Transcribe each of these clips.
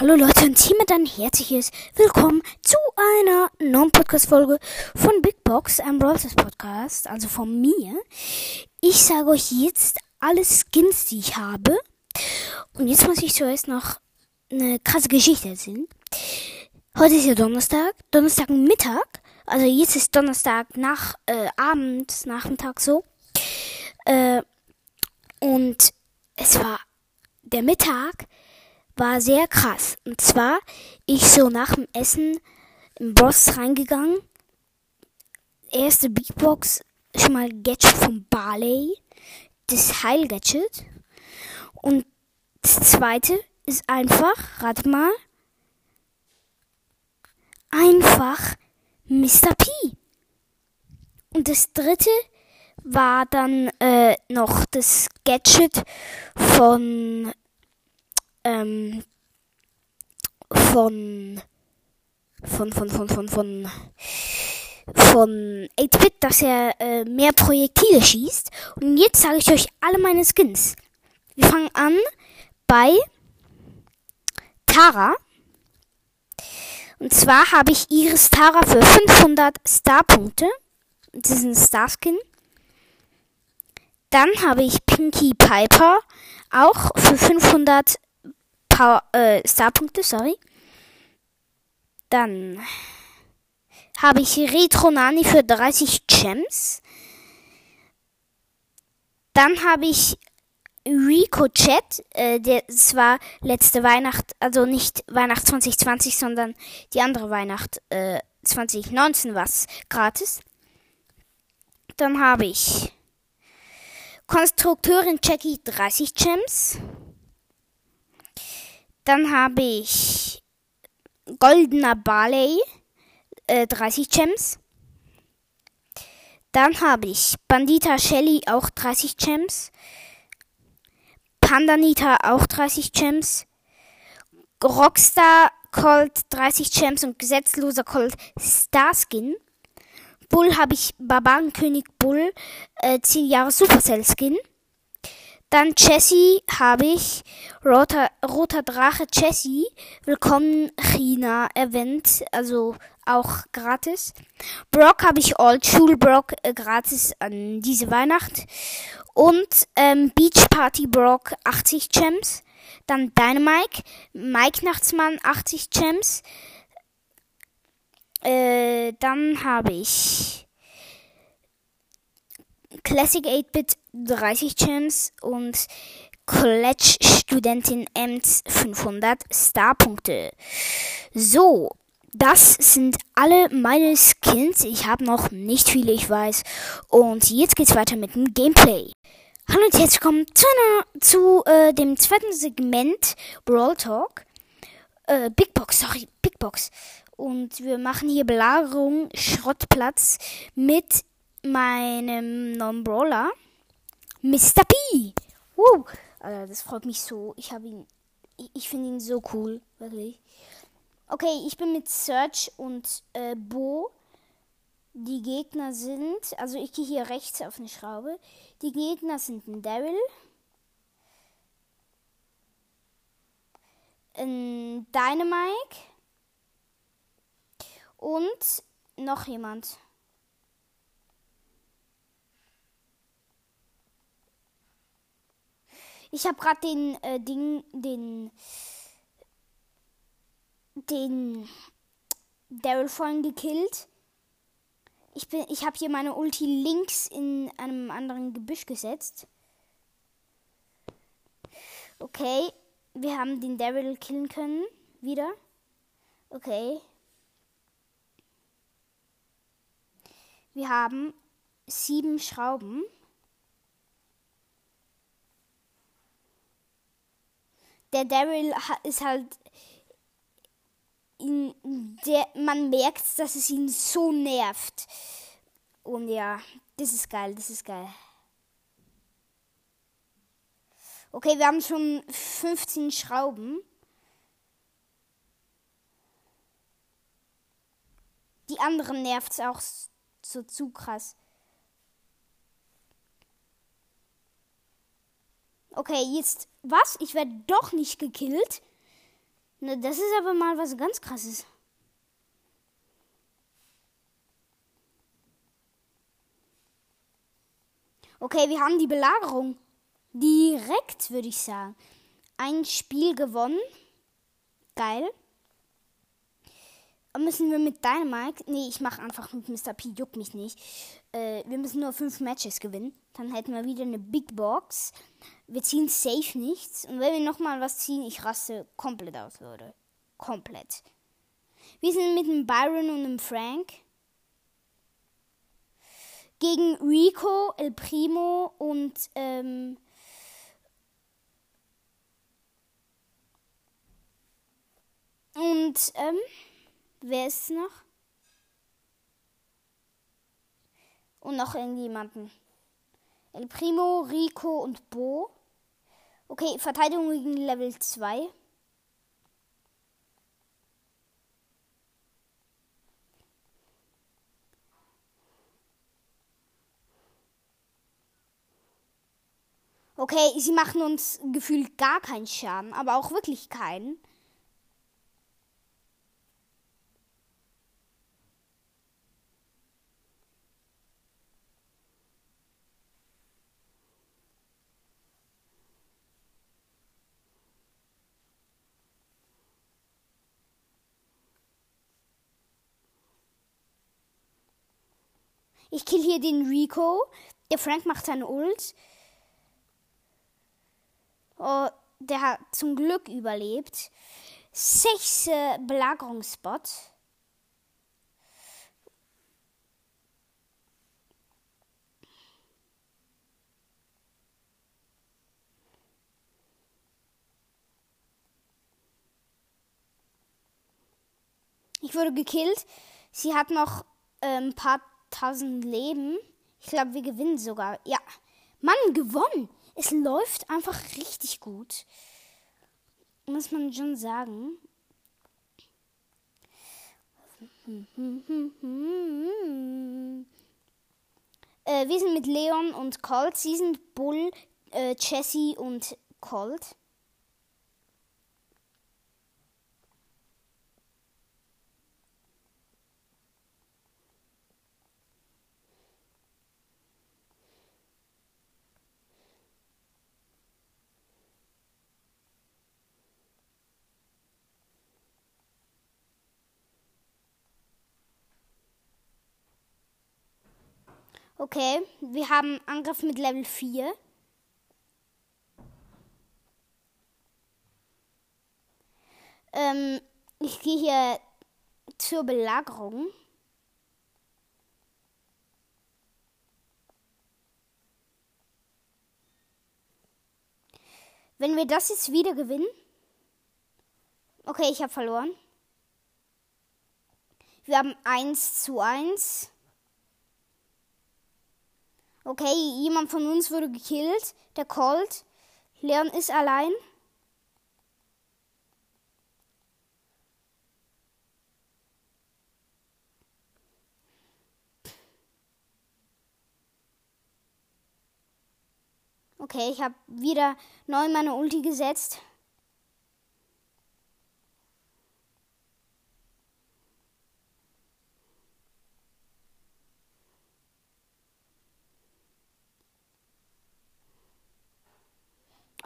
Hallo Leute und hiermit ein herzliches Willkommen zu einer neuen Podcast-Folge von Big Box, einem Brawlers Podcast, also von mir. Ich sage euch jetzt alle Skins, die ich habe. Und jetzt muss ich zuerst noch eine krasse Geschichte erzählen. Heute ist ja Donnerstag, Donnerstag Mittag, also jetzt ist Donnerstag nach äh, Abend, Nachmittag so. Äh, und es war der Mittag war sehr krass. Und zwar, ich so nach dem Essen im Boss reingegangen. Erste Beatbox, schon mal Gadget von Barley. Das Heil-Gadget. Und das zweite ist einfach, rat mal, einfach Mr. P. Und das dritte war dann äh, noch das Gadget von ähm, von von von von von von von 8-Bit, dass er äh, mehr Projektile schießt. Und jetzt sage ich euch alle meine Skins. Wir fangen an bei Tara. Und zwar habe ich Iris Tara für 500 Star-Punkte. Das ist ein Star-Skin. Dann habe ich Pinky Piper auch für 500 Power, äh, Starpunkte, sorry. Dann habe ich Retro Nani für 30 Gems. Dann habe ich Rico Chat, äh, der war letzte Weihnacht, also nicht Weihnacht 2020, sondern die andere Weihnacht äh, 2019 was gratis. Dann habe ich Konstrukteurin Jackie 30 Gems. Dann habe ich Goldener Barley, äh, 30 Gems. Dann habe ich Bandita Shelly, auch 30 Gems. Pandanita, auch 30 Gems. Rockstar Colt 30 Gems und gesetzloser Colt Starskin. Bull habe ich Barbarenkönig Bull, äh, 10 Jahre Supercell Skin. Dann Jessie habe ich roter, roter Drache Jessie. Willkommen China Event, also auch gratis. Brock habe ich Old Schul Brock äh, gratis an diese Weihnacht. Und ähm, Beach Party Brock 80 Gems. Dann Dynamike, Mike Nachtsmann 80 Gems. Äh, dann habe ich Classic 8-Bit 30 Gems und College Studentin Ems 500 Starpunkte. So, das sind alle meine Skins. Ich habe noch nicht viele, ich weiß. Und jetzt geht's weiter mit dem Gameplay. Hallo und herzlich willkommen zu, zu äh, dem zweiten Segment Brawl Talk. Äh, Big Box, sorry, Big Box. Und wir machen hier Belagerung Schrottplatz mit meinem Non-Brawler, Mr. P. Woo. Alter, das freut mich so. Ich habe ihn, ich, ich finde ihn so cool, wirklich. Okay, ich bin mit Search und äh, Bo. Die Gegner sind, also ich gehe hier rechts auf eine Schraube. Die Gegner sind ein Daryl, ein Dynamike und noch jemand. Ich habe gerade den äh, Ding, den, den Daryl vorhin gekillt. Ich bin, ich habe hier meine Ulti links in einem anderen Gebüsch gesetzt. Okay, wir haben den Daryl killen können. Wieder. Okay. Wir haben sieben Schrauben. Der Daryl ist halt in der man merkt, dass es ihn so nervt. Und ja, das ist geil, das ist geil. Okay, wir haben schon 15 Schrauben. Die anderen nervt es auch so zu krass. Okay, jetzt. Was? Ich werde doch nicht gekillt. Ne, das ist aber mal was ganz krasses. Okay, wir haben die Belagerung. Direkt, würde ich sagen. Ein Spiel gewonnen. Geil. Müssen wir mit Dynamite? Nee, ich mache einfach mit Mr. P, juckt mich nicht. Äh, wir müssen nur fünf Matches gewinnen. Dann hätten wir wieder eine Big Box. Wir ziehen safe nichts. Und wenn wir nochmal was ziehen, ich raste komplett aus, Leute. Komplett. Wir sind mit einem Byron und einem Frank. Gegen Rico, El Primo und ähm, und ähm, wer ist noch? Und noch irgendjemanden. El Primo, Rico und Bo. Okay, Verteidigung gegen Level 2. Okay, sie machen uns gefühlt gar keinen Schaden, aber auch wirklich keinen. Ich kill hier den Rico. Der Frank macht seine Ult. Oh, der hat zum Glück überlebt. Sechste Belagerungsspot. Ich wurde gekillt. Sie hat noch äh, ein paar tausend Leben. Ich glaube, wir gewinnen sogar. Ja, Mann, gewonnen. Es läuft einfach richtig gut. Muss man schon sagen. Äh, wir sind mit Leon und Colt. Sie sind Bull, äh, Jesse und Colt. Okay, wir haben Angriff mit Level 4. Ähm, ich gehe hier zur Belagerung. Wenn wir das jetzt wieder gewinnen. Okay, ich habe verloren. Wir haben 1 zu 1. Okay, jemand von uns wurde gekillt. Der Colt. Leon ist allein. Okay, ich habe wieder neu meine Ulti gesetzt.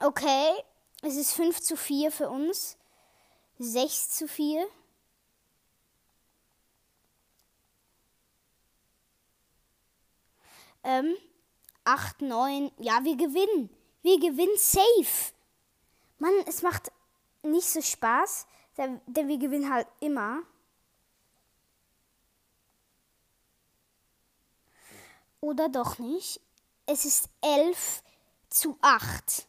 Okay, es ist 5 zu 4 für uns. 6 zu 4. Ähm, 8, 9. Ja, wir gewinnen. Wir gewinnen safe. Mann, es macht nicht so Spaß, denn wir gewinnen halt immer. Oder doch nicht. Es ist 11 zu 8.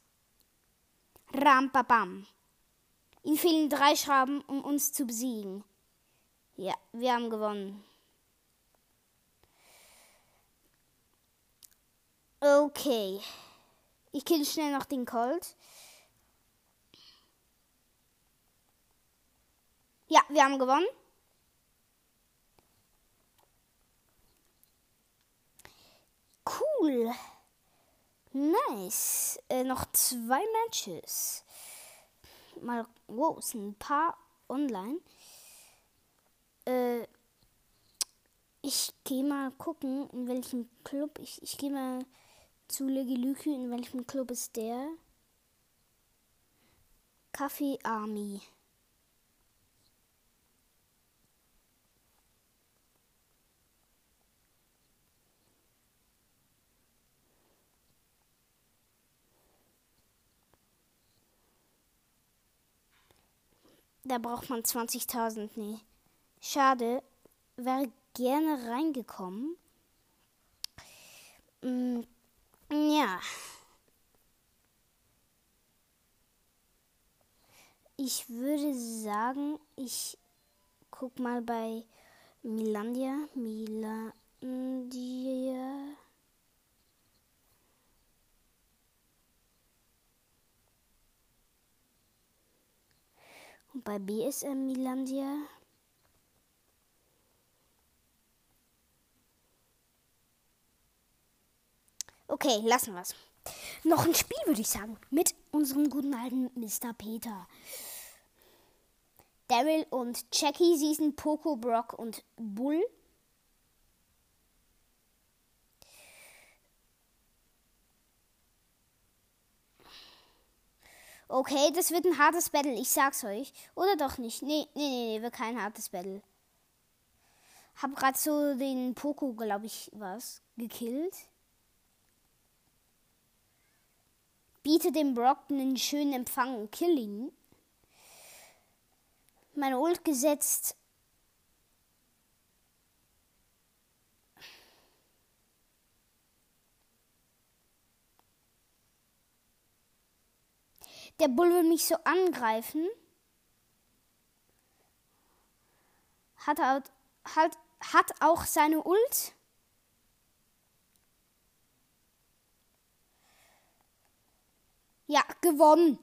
Rampabam. Ihm fehlen drei Schrauben, um uns zu besiegen. Ja, wir haben gewonnen. Okay. Ich kill schnell noch den Colt. Ja, wir haben gewonnen. Cool. Nice. Äh, noch zwei Matches. mal, wow, es sind ein paar online. Äh, ich gehe mal gucken, in welchem Club. Ich, ich gehe mal zu Legilükü. In welchem Club ist der? Kaffee Army. Da braucht man 20.000. Nee. Schade. Wäre gerne reingekommen. Mm, ja. Ich würde sagen, ich guck mal bei Milandia. Milandia. Und bei BSM Milandia. Okay, lassen wir's. Noch ein Spiel, würde ich sagen. Mit unserem guten alten Mr. Peter. Daryl und Jackie, sie sind Poco, Brock und Bull. Okay, das wird ein hartes Battle, ich sag's euch. Oder doch nicht? Nee, nee, nee, nee, wird kein hartes Battle. Hab grad so den Poco, glaube ich, was, gekillt. Biete dem Brock einen schönen Empfang und kill ihn. Meine Ult gesetzt. Der Bull will mich so angreifen. Hat, hat, hat auch seine Ult. Ja, gewonnen.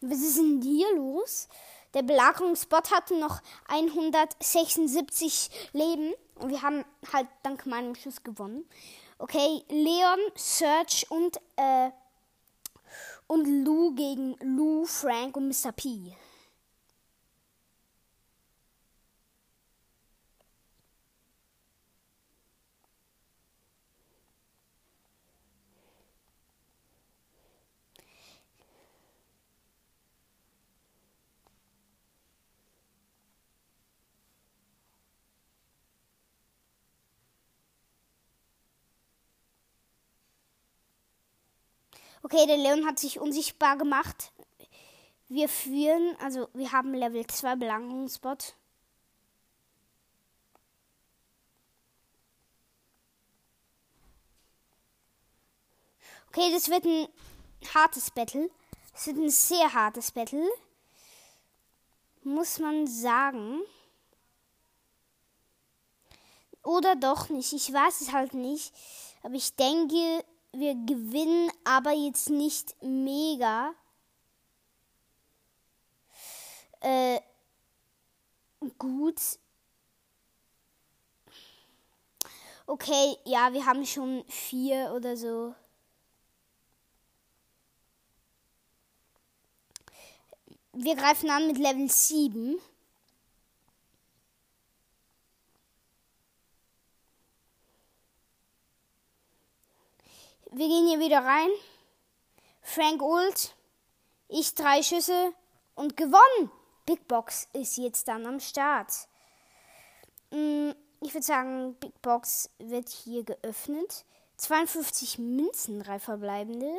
Was ist denn hier los? Der Belagerungsbot hatte noch 176 Leben und wir haben halt dank meinem Schuss gewonnen. Okay, Leon, Serge und äh, und Lou gegen Lou, Frank und Mr. P. Okay, der Leon hat sich unsichtbar gemacht. Wir führen, also wir haben Level 2 Belagerungsbot. Okay, das wird ein hartes Battle. Es wird ein sehr hartes Battle. Muss man sagen. Oder doch nicht. Ich weiß es halt nicht. Aber ich denke, wir gewinnen, aber jetzt nicht mega. Äh, gut. Okay, ja, wir haben schon vier oder so. Wir greifen an mit Level 7. Wir gehen hier wieder rein. Frank Ult. Ich drei Schüsse und gewonnen. Big Box ist jetzt dann am Start. Mm, ich würde sagen, Big Box wird hier geöffnet. 52 Münzen, drei verbleibende.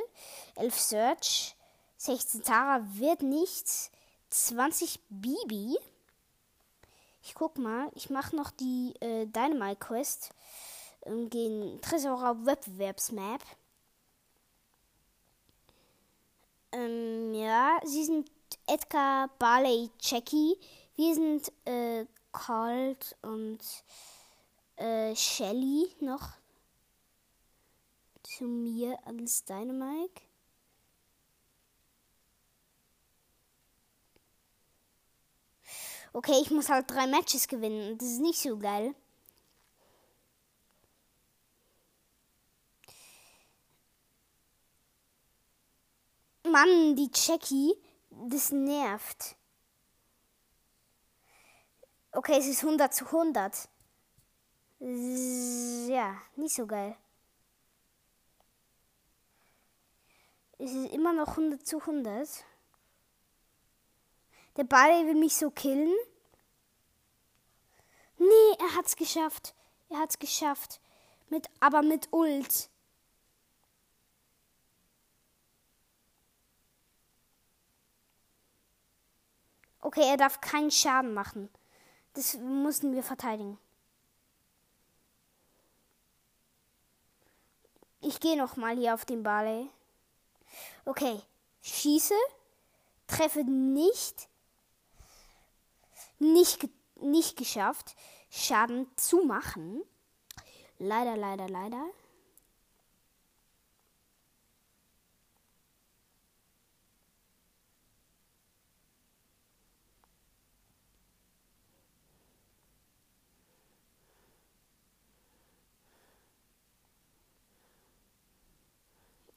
11 Search. 16 Tara wird nichts. 20 Bibi. Ich guck mal, ich mache noch die äh, Dynamite Quest. Ähm, gehen Tresor Wettbewerbsmap. Ähm, ja, sie sind Edgar, Barley, Jackie. Wir sind äh, Colt und äh, Shelly noch. Zu mir als Dynamike. Okay, ich muss halt drei Matches gewinnen. Das ist nicht so geil. Mann, die Jackie, Das nervt. Okay, es ist 100 zu 100. Ja, nicht so geil. Es ist immer noch 100 zu 100. Der Ball will mich so killen. Nee, er hat's geschafft. Er hat's geschafft. Mit, aber mit Ult. Okay, er darf keinen Schaden machen. Das mussten wir verteidigen. Ich gehe noch mal hier auf den Barley. Okay, schieße, treffe nicht, nicht, nicht geschafft, Schaden zu machen. Leider, leider, leider.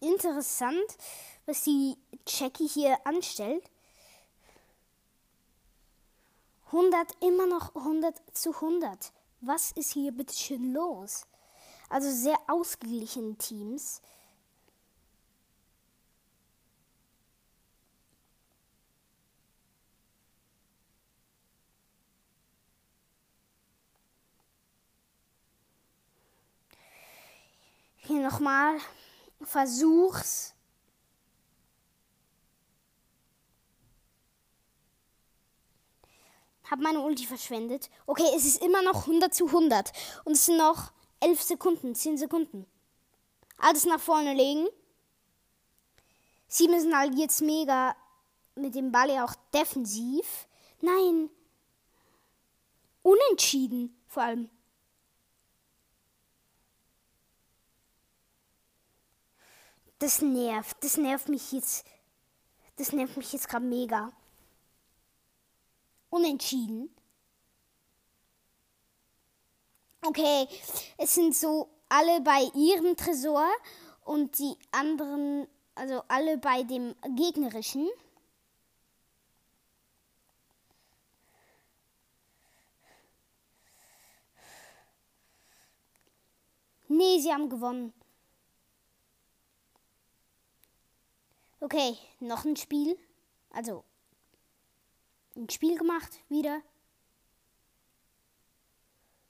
Interessant, was die Jackie hier anstellt. 100, immer noch 100 zu 100. Was ist hier bitte schön los? Also sehr ausgeglichene Teams. Hier nochmal versuch's. Hab meine Ulti verschwendet. Okay, es ist immer noch 100 zu 100. Und es sind noch 11 Sekunden, 10 Sekunden. Alles nach vorne legen. Sie müssen halt jetzt mega mit dem Ball ja auch defensiv. Nein. Unentschieden vor allem. Das nervt. Das nervt mich jetzt. Das nervt mich jetzt gerade mega. Unentschieden. Okay, es sind so alle bei ihrem Tresor und die anderen, also alle bei dem gegnerischen. Nee, sie haben gewonnen. Okay, noch ein Spiel. Also, ein Spiel gemacht wieder.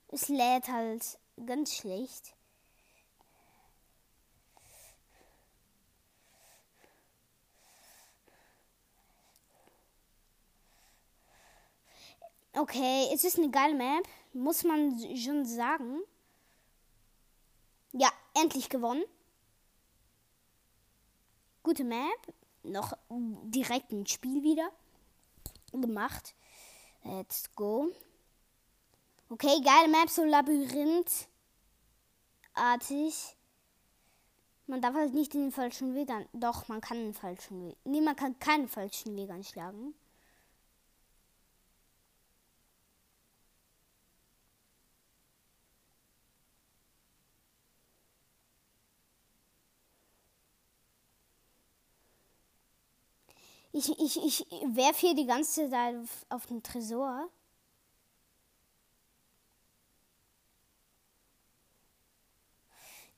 Es lädt halt ganz schlecht. Okay, es ist eine geile Map, muss man schon sagen. Ja, endlich gewonnen. Gute Map. Noch direkt ein Spiel wieder gemacht. Let's go. Okay, geile Map, so Labyrinthartig. Man darf halt nicht den falschen Weg an. Doch, man kann den falschen Weg. Nee, man kann keinen falschen Weg anschlagen. Ich, ich, ich werfe hier die ganze Zeit auf, auf den Tresor.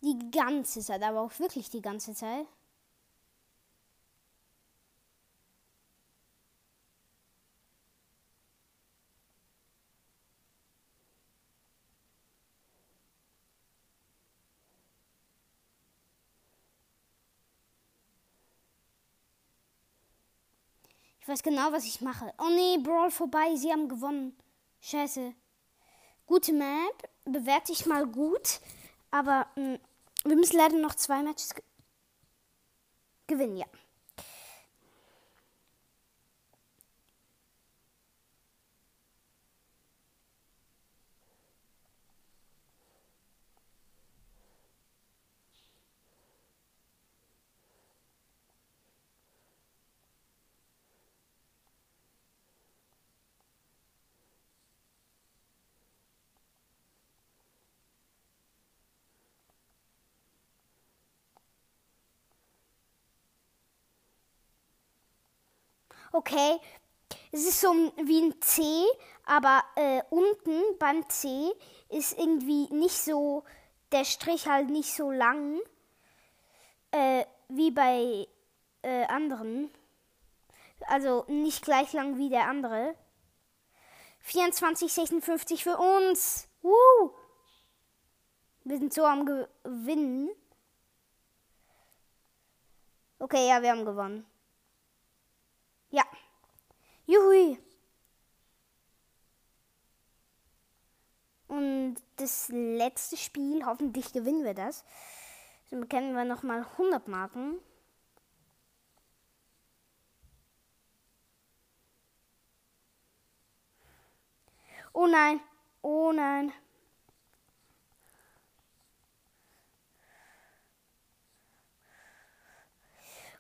Die ganze Zeit, aber auch wirklich die ganze Zeit. Ich weiß genau, was ich mache. Oh nee, Brawl vorbei. Sie haben gewonnen. Scheiße. Gute Map. Bewerte ich mal gut. Aber mh, hm, wir müssen leider noch zwei Matches gewinnen, ja. Okay, es ist so wie ein C, aber äh, unten beim C ist irgendwie nicht so, der Strich halt nicht so lang äh, wie bei äh, anderen. Also nicht gleich lang wie der andere. 24, 56 für uns. Woo! Wir sind so am Gewinnen. Okay, ja, wir haben gewonnen. Ja. Juhui. Und das letzte Spiel, hoffentlich gewinnen wir das. Dann bekennen wir nochmal 100 Marken. Oh nein, oh nein.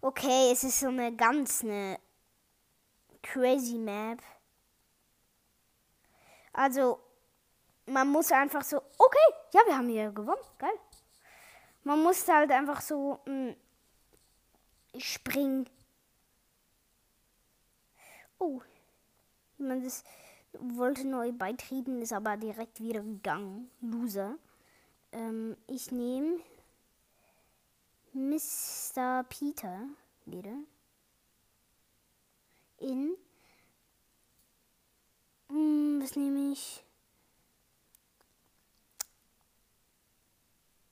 Okay, es ist so eine ganz eine crazy Map. Also, man muss einfach so, okay, ja, wir haben hier gewonnen, geil. Man muss halt einfach so mh, hm, springen. Oh, man das wollte neu beitreten, ist aber direkt wieder gegangen. Loser. Ähm, ich nehme Mr. Peter wieder in. Hm, was nehme ich?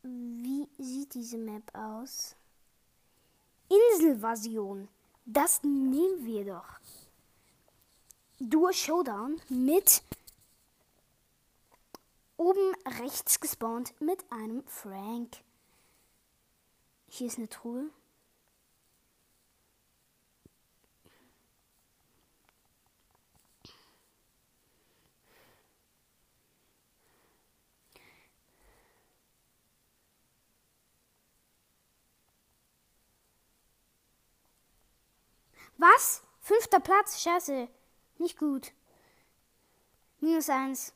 Wie sieht diese Map aus? Inselversion. Das nehmen wir doch. Duo Showdown mit oben rechts gespawnt mit einem Frank. Hier ist eine Truhe. Was? Fünfter Platz? Scheiße. Nicht gut. Minus eins.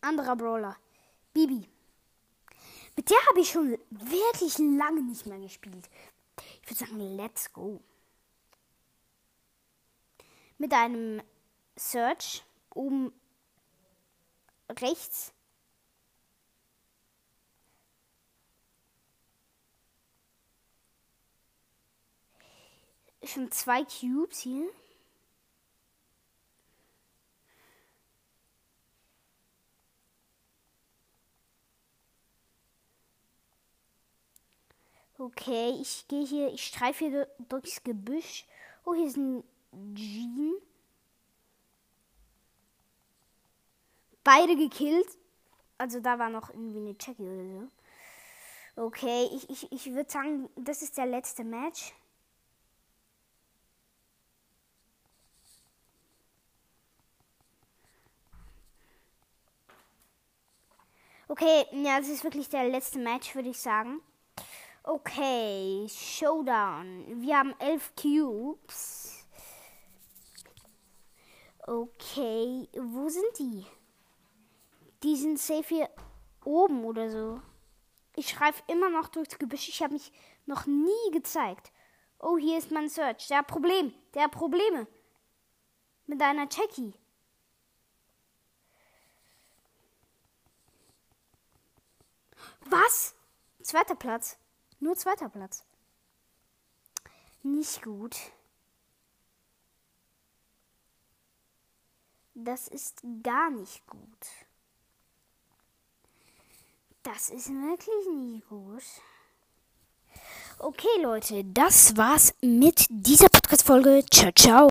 Anderer Brawler. Bibi. Mit der habe ich schon wirklich lange nicht mehr gespielt. Ich würde sagen, let's go. Mit einem Search oben rechts. Schon zwei Cubes hier. Okay, ich gehe hier, ich streife hier durchs Gebüsch. Oh, hier ist ein Jean. Beide gekillt. Also da war noch irgendwie eine Jackie oder so. Okay, ich, ich, ich würde sagen, das ist der letzte Match. Okay, ja, das ist wirklich der letzte Match, würde ich sagen. Okay, Showdown. Wir haben elf Cubes. Okay, wo sind die? Die sind safe hier oben oder so. Ich schreibe immer noch durchs Gebüsch. Ich habe mich noch nie gezeigt. Oh, hier ist mein Search. Der hat Problem. Der hat Probleme. Mit einer Jackie. Was? Zweiter Platz. Nur zweiter Platz. Nicht gut. Das ist gar nicht gut. Das ist wirklich nicht gut. Okay, Leute, das war's mit dieser Podcast-Folge. Ciao, ciao.